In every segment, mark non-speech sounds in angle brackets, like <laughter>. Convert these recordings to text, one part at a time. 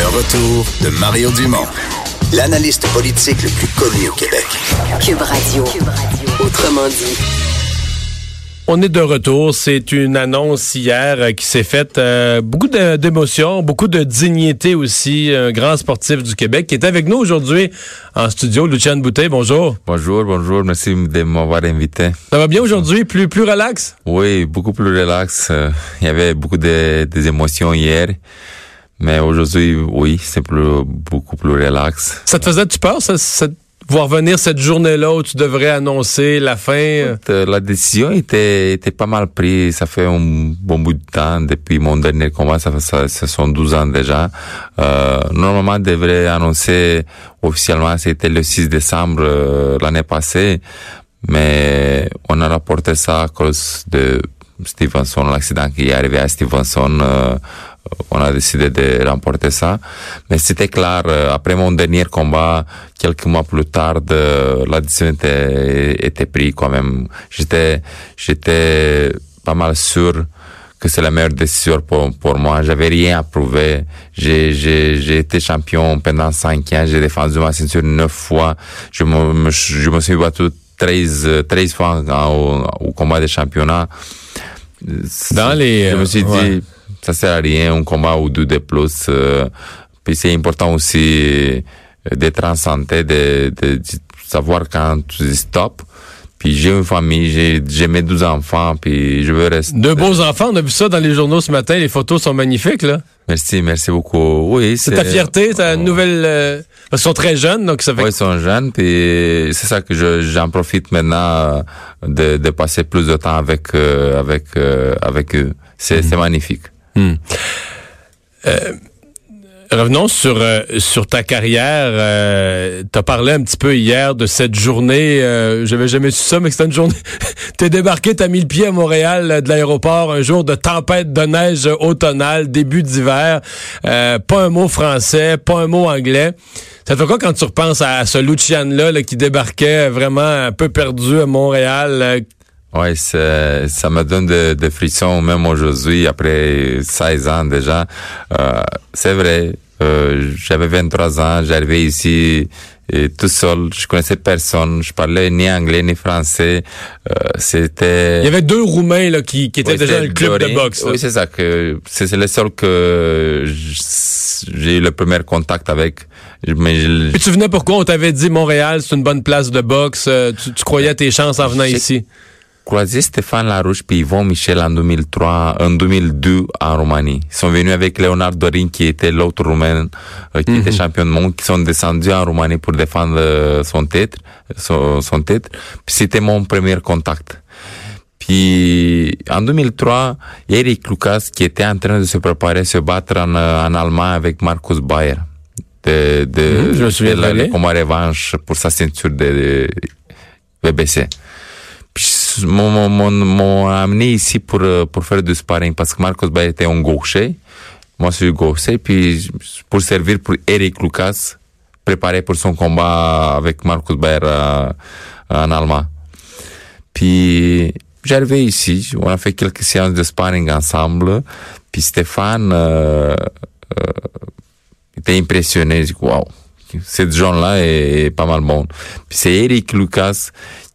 Le retour de Mario Dumont, l'analyste politique le plus connu au Québec. Cube Radio. Autrement dit. On est de retour. C'est une annonce hier euh, qui s'est faite. euh, beaucoup de- d'émotions, beaucoup de dignité aussi. Un grand sportif du Québec qui est avec nous aujourd'hui en studio. Luciane Boutet, bonjour. Bonjour, bonjour, merci de m'avoir invité. Ça va bien aujourd'hui? Plus, plus relax? Oui, beaucoup plus relax. euh, Il y avait beaucoup de, des émotions hier, mais aujourd'hui, oui, c'est plus, beaucoup plus relax. Ça te faisait-tu peur, ça, ça- voir venir cette journée-là où tu devrais annoncer la fin? euh? La décision était, était pas mal prise. Ça fait un bon bout de temps depuis mon dernier combat. Ça fait ça, ce sont 12 ans déjà. Euh, normalement, on devrait annoncer officiellement, c'était le 6 décembre euh, l'année passée, mais on a rapporté ça à cause de Stevenson, qui est arrivé à Stevenson. euh, on a décidé de remporter ça. Mais c'était clair, euh, après mon dernier combat, quelques mois plus tard, la décision était, prise quand même. J'étais, j'étais pas mal sûr que c'est la meilleure décision pour, pour moi. J'avais rien à prouver. J'ai, j'ai, j'ai été champion pendant cinq ans. J'ai défendu ma ceinture neuf fois. Je me, je me suis battu 13, euh, 13 fois au, au combat des championnats. Dans les, Je me suis euh, ouais. dit, ça sert à rien, un combat ou deux de plus. euh, puis c'est important aussi euh, d'être en santé, de, de, de savoir quand tu dis stop. Puis j'ai une famille, j'ai, j'ai mes 12 enfants, puis je veux rester. Deux beaux enfants, on a vu ça dans les journaux ce matin. Les photos sont magnifiques, là. Merci, merci beaucoup. Oui, C'est ta fierté, ta nouvelle... euh, parce qu'ils sont très jeunes, donc ça fait... Oui, ils sont jeunes, puis c'est ça que je, j'en profite maintenant euh, de, de passer plus de temps avec, euh, avec, euh, avec eux. C'est, c'est magnifique. Revenons sur euh, sur ta carrière. Euh, T'as parlé un petit peu hier de cette journée. Euh, J'avais jamais su ça, mais c'était une journée. <laughs> T'es débarqué, t'as mis le pied à Montréal euh, de l'aéroport un jour de tempête de neige automnale, début d'hiver. Euh, pas un mot français, pas un mot anglais. Ça te fait quoi quand tu repenses à, ce Lucian-là là, qui débarquait vraiment un peu perdu à Montréal? euh, Ouais, ça me donne des de frissons même aujourd'hui, après 16 ans déjà. Euh, c'est vrai, euh, j'avais 23 ans, j'arrivais ici et tout seul, je connaissais personne, je parlais ni anglais ni français. Euh, c'était... Il y avait deux Roumains là, qui, qui étaient Oui, déjà dans le club de boxe. là. Oui, c'est ça que c'est c'est le seul que j'ai eu le premier contact avec. Mais je- Puis tu venais pourquoi? On t'avait dit Montréal, c'est une bonne place de boxe. euh, Tu, tu croyais à tes chances en venant ici? Croisé Stéphane Larouche puis Yvon Michel en 2003, en 2002 en Roumanie. Ils sont venus avec Léonard Dorin qui était l'autre Roumain euh, qui était champion du monde, qui sont descendus en Roumanie pour défendre euh, son titre, son, son titre. Puis c'était mon premier contact. Puis en 2003, Eric Lucas qui était en train de se préparer à se battre en, euh, en Allemagne avec Markus Bayer. De, de, Mhm, je me souviens de la- le combat revanche pour sa ceinture de, de BBC. M'ont amené ici pour euh, pour faire du sparring parce que Marcos Bayer était un gaucher, moi je suis gaucher, puis pour servir pour Eric Lucas, préparé pour son combat avec Marcos Bayer euh, en allemand. Puis j'arrivais ici, on a fait quelques séances de sparring ensemble, puis Stéphane euh, était impressionné, il dit waouh, cette gens-là est, est pas mal bon. Puis c'est Eric Lucas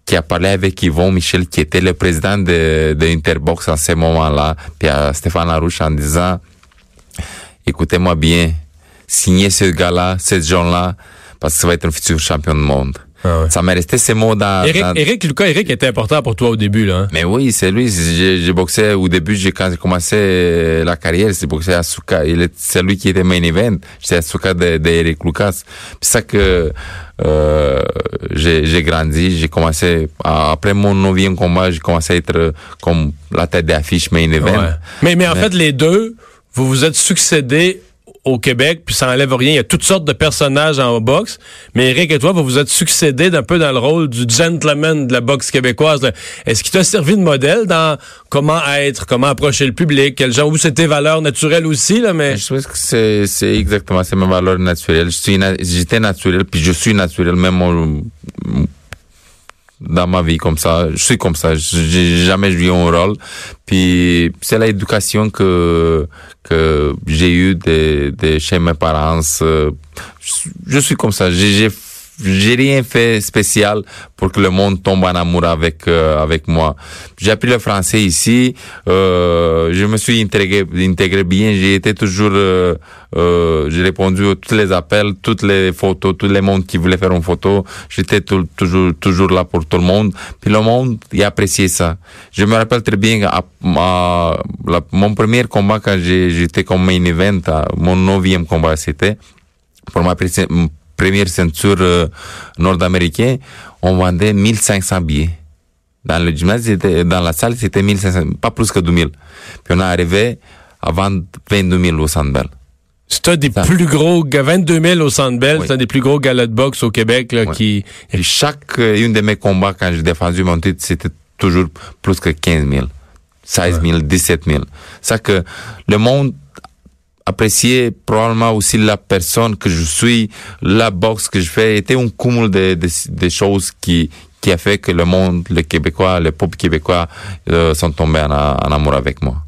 qui a parlé avec Yvon Michel, qui était le président de, de Interbox en ce moment-là, puis à Stéphane Larouche en disant, écoutez-moi bien, signez ce gars-là, ces gens-là, parce que ça va être un futur champion du monde. Ah ouais. Ça m'est resté ces mots dans... Eric, dans- Eric, Lucas, Eric était important pour toi au début, là. hein? mais oui, c'est lui. J'ai boxé au début, j'ai quand j'ai commencé la carrière, j'ai boxé à est c'est lui qui était main event. J'étais à Suka de, de Eric Lucas. C'est ça que euh, j'ai grandi. J'ai commencé à- après mon neuvième combat, j'ai commencé à être comme la tête d'affiche main event. Ouais. Mais, mais en Mais- fait, les deux, vous vous êtes succédés au Québec, puis ça enlève rien. Il y a toutes sortes de personnages en boxe. Mais Eric et toi, vous vous êtes succédés d'un peu dans le rôle du gentleman de la boxe québécoise. Est-ce qu'il t'a servi de modèle dans comment être, comment approcher le public, quel genre, où c'était valeurs naturelles aussi, là, mais... Je pense que c'est, c'est exactement, c'est ma valeur naturelle. J'étais naturel, puis je suis naturel, même mon- dans ma vie comme ça. Je suis comme ça. J'ai jamais joué un rôle. Puis c'est l'éducation que que j'ai eu de, de chez mes parents. Euh, je suis comme ça. J'ai j'ai rien fait spécial pour que le monde tombe en amour avec euh, avec moi. J'ai appris le français ici. Euh, je me suis intégré intégré bien. J'ai été toujours. Euh, euh, j'ai répondu à tous les appels, toutes les photos, tous les mondes qui voulaient faire une photo. J'étais toujours toujours là pour tout le monde. Puis le monde il apprécié ça. Je me rappelle très bien à, mon premier combat quand j'étais comme main event, mon neuvième combat c'était pour ma première ceinture euh, nord-américaine, on vendait 1500 billets. Dans le gymnase, dans la salle, c'était 1500, pas plus que 2000. Puis on est arrivé à vendre 22 000 au Sandbell. C'est un des plus gros, 22 000 au Centre Bell, c'est un des plus gros galas de boxe au Québec, là, qui... Et chaque, euh, une de mes combats, quand j'ai défendu mon titre, c'était toujours plus que 15 000. 16 000, 17 000. Ça que le monde apprécier probablement aussi la personne que je suis, la boxe que je fais, était un cumul de, choses qui qui a fait que le monde, le Québécois, le peuple québécois euh, sont tombés en, en amour avec moi.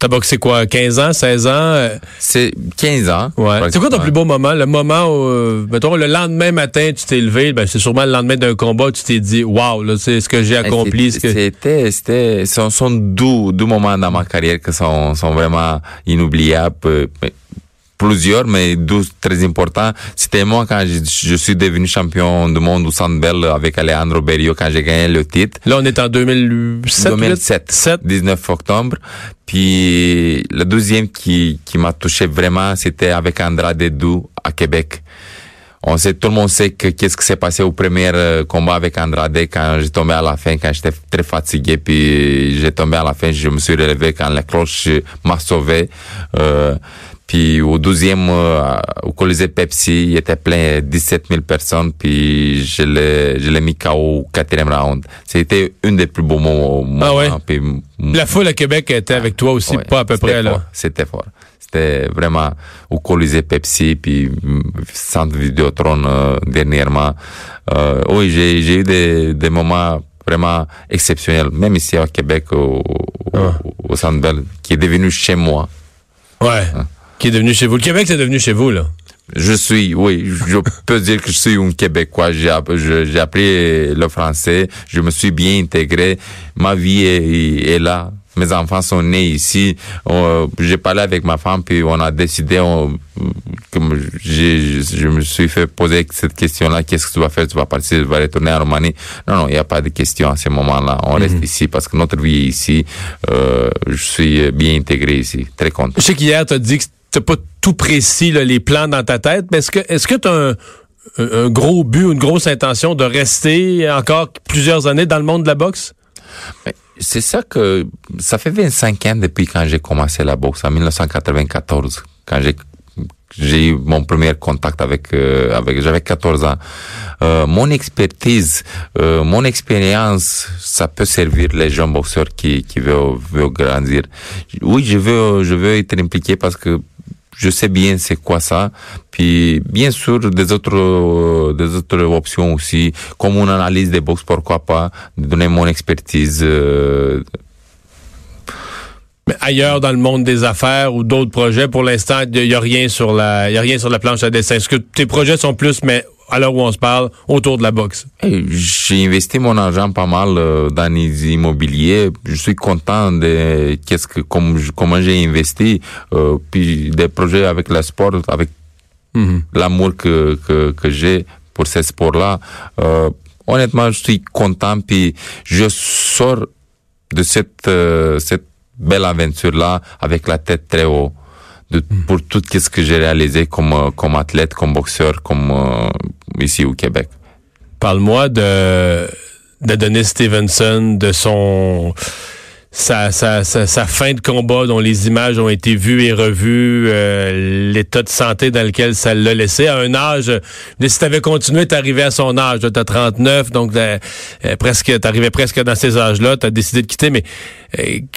T'as boxé quoi, 15 ans, 16 ans? C'est 15 ans. Ouais. C'est quoi ton plus beau moment? Le moment où, euh, mettons, le lendemain matin, tu t'es levé, ben, c'est sûrement le lendemain d'un combat, tu t'es dit, waouh, là, c'est ce que j'ai accompli. C'était, c'était, ce sont, deux, deux moments dans ma carrière qui sont, sont vraiment inoubliables. Euh, plusieurs, mais deux très importants. C'était moi quand je, suis devenu champion du monde au Sandbell avec Alejandro Berrio quand j'ai gagné le titre. Là, on est en 2007. 2007. 19 octobre. Puis le deuxième qui, qui m'a touché vraiment, c'était avec Andrade Dou à Québec. On sait, tout le monde sait que qu'est-ce qui s'est passé au premier euh, combat avec Andrade quand j'ai tombé à la fin, quand j'étais très fatigué, puis j'ai tombé à la fin, je me suis relevé quand la cloche m'a sauvé. Euh, puis au 12e, euh, au Colisée Pepsi, il était plein, 17 000 personnes, puis je l'ai, je l'ai mis KO au quatrième round. C'était une des plus beaux moments. Ah ouais? La foule à Québec était avec toi aussi, pas à peu près, là. C'était fort. C'était vraiment au Colisée Pepsi, puis Centre Vidéotron euh, dernièrement. Euh, oui, j'ai, j'ai eu des, des moments vraiment exceptionnels, même ici à Québec, au, ah. au, Centre Bell, qui est devenu chez moi. Ouais. Hein? Qui est devenu chez vous. Le Québec, c'est devenu chez vous, là. Je suis, oui, je peux dire que je suis un Québécois. J'ai appris le français, je me suis bien intégré. Ma vie est, là. Mes enfants sont nés ici. J'ai parlé avec ma femme, puis on a décidé, comme je me suis fait poser cette question-là, qu'est-ce que tu vas faire? Tu vas partir, tu vas retourner en Roumanie? Non, non, il n'y a pas de question à ce moment-là. On reste mhm. ici parce que notre vie est ici. Euh, je suis bien intégré ici. Très content. Je sais qu'hier, tu as dit que t'as pas tout précis les plans dans ta tête, mais est-ce que est-ce que tu as un, gros but une grosse intention de rester encore plusieurs années dans le monde de la boxe? C'est ça que ça fait 25 ans depuis quand j'ai commencé la boxe en 1994 quand j'ai j'ai eu mon premier contact avec euh, avec j'avais 14 ans. Euh, mon expertise, euh, mon expérience, ça peut servir les jeunes boxeurs qui qui veulent, veulent grandir. Oui, je veux je veux être impliqué parce que je sais bien c'est quoi ça. Puis bien sûr des autres euh, des autres options aussi, comme une analyse des box, pourquoi pas, donner mon expertise. Euh, mais ailleurs dans le monde des affaires ou d'autres projets, pour l'instant, il y, a rien sur la, y a rien sur la planche à dessin. Est-ce que tes projets sont plus, mais à l'heure où on se parle, autour de la boxe? j'ai investi mon argent pas mal euh, dans les immobiliers. Je suis content de qu'est-ce que comme, comment j'ai investi, euh, puis des projets avec le sport, avec mhm. l'amour que, que, que j'ai pour ces sports-là. Euh, honnêtement, je suis content, puis je sors de cette, euh, cette belle aventure-là avec la tête très haut. De, mhm. pour tout ce que j'ai réalisé comme, comme athlète, comme boxeur, comme ici au Québec. Parle-moi de, de Denis Stevenson, de son sa, sa, sa, fin de combat dont les images ont été vues et revues, euh, l'état de santé dans lequel ça l'a laissé, à un âge, si tu avais continué, t'arrivais à son âge, tu as 39, donc euh, euh, presque t'arrivais presque dans ces âges-là, tu as décidé de quitter, mais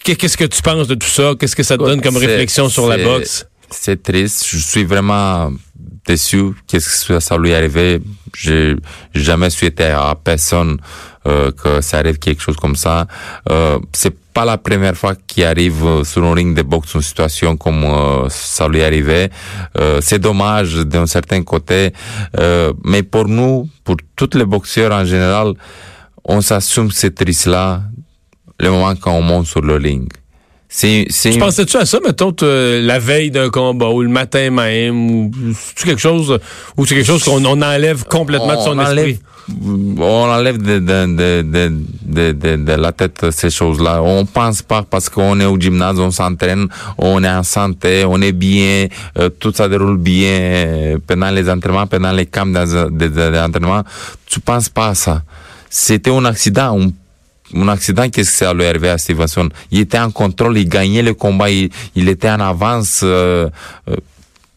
qu'est-ce que tu penses de tout ça? Qu'est-ce que ça te donne comme réflexion sur la boxe? C'est triste, je suis vraiment déçu. Qu'est-ce que ça lui arrivait J'ai jamais souhaité à personne euh, que ça arrive quelque chose comme ça. Euh, c'est pas la première fois qu'il arrive euh, sur un ring de boxe une situation comme euh, ça lui arrivait. Euh, c'est dommage d'un certain côté, mais pour nous, pour tous les boxeurs en général, on s'assume cette risque-là le moment quand on monte sur le ring. C'est, c'est... Tu pensais-tu à ça, mettons, la veille d'un combat ou le matin même, ou c'est quelque chose, ou c'est quelque chose qu'on on enlève complètement de son esprit? on enlève de, de, de, de, de la tête ces choses-là. On pense pas parce qu'on est au gymnase, on s'entraîne, on est en santé, on est bien, euh, tout ça déroule bien euh, pendant les entraînements, pendant les camps d'entraînement. Tu penses pas à ça. C'était un accident, un, accident, qu'est-ce que ça lui arrivé à Stevenson? Il était en contrôle, il gagnait le combat, il, était en avance. Euh,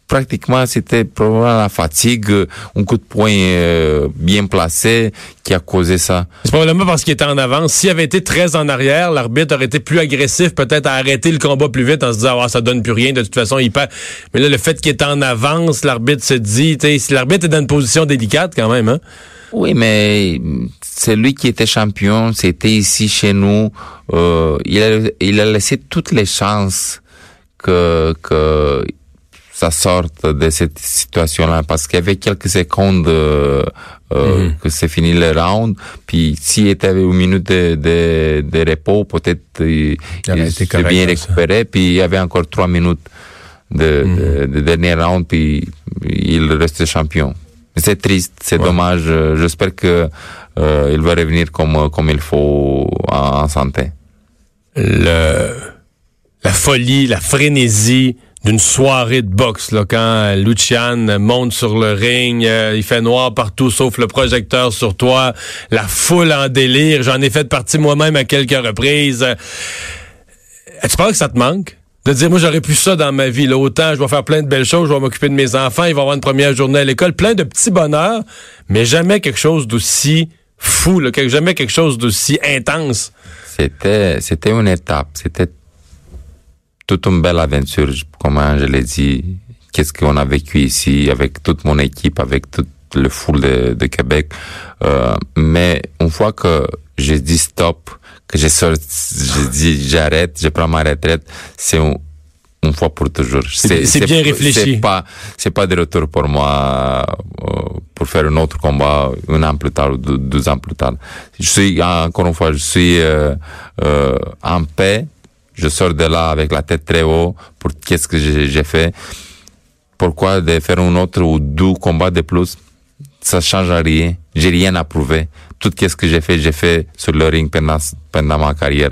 pratiquement c'était probablement la fatigue, un coup de poing euh, bien placé qui a causé ça. C'est probablement parce qu'il était en avance. S'il avait été très en arrière, l'arbitre aurait été plus agressif, peut-être à arrêter le combat plus vite en se disant ah, ça donne plus rien, de toute façon il perd. Mais là, le fait qu'il est en avance, l'arbitre se dit, si l'arbitre est dans une position délicate quand même, hein? Oui, mais c'est lui qui était champion, c'était ici chez nous. Euh, il, a, il a laissé toutes les chances que, que ça sorte de cette situation-là parce qu'il y avait quelques secondes euh, euh mm-hmm. que c'est fini le round. Puis s'il était une minute de, de, de repos, peut-être il, il s'est bien récupéré. Puis il y avait encore trois minutes de, mm-hmm. de, de, dernier round, puis il reste champion. C'est triste, c'est dommage. J'espère que euh, il va revenir comme comme il faut en, en santé. Le, la folie, la frénésie d'une soirée de boxe là, quand Lucian monte sur le ring, euh, il fait noir partout sauf le projecteur sur toi, la foule en délire, j'en ai fait partie moi-même à quelques reprises. Euh, tu penses que ça te manque? De dire, moi, j'aurais plus ça dans ma vie. Là, autant, je vais faire plein de belles choses, je vais m'occuper de mes enfants, ils vont avoir une première journée à l'école, plein de petits bonheurs, mais jamais quelque chose d'aussi fou, là, jamais quelque chose d'aussi intense. C'était, c'était une étape. C'était toute une belle aventure, comme je l'ai dit. Qu'est-ce qu'on a vécu ici avec toute mon équipe, avec toute le foule de, de Québec. Euh, mais une fois que j'ai dit stop, que j'ai sorti, j'ai dit j'arrête, je prends ma retraite, c'est une, fois pour toujours. C'est bien réfléchi. C'est pas, c'est pas de retour pour moi euh, pour faire un autre combat un an plus tard ou deux, ans plus tard. Je suis encore une fois, je suis euh, euh en paix je sors de là avec la tête très haut pour qu'est-ce que j'ai fait. Pourquoi de faire un autre ou deux combats de plus? Ça change rien. J'ai rien à prouver. Tout ce que j'ai fait, j'ai fait sur le ring pendant, pendant ma carrière.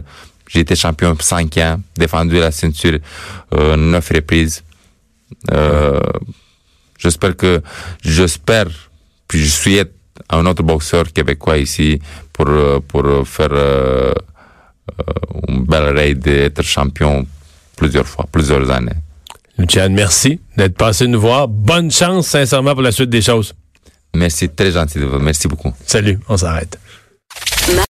J'ai été champion cinq ans, défendu la ceinture euh, neuf reprises. Euh, j'espère que, j'espère, puis je suis un autre boxeur québécois ici pour, pour faire euh, euh, une belle raid d'être champion plusieurs fois, plusieurs années. Lucian, merci d'être passé nous voir. Bonne chance, sincèrement, pour la suite des choses. Merci, très gentil de vous. Merci beaucoup. Salut, on s'arrête.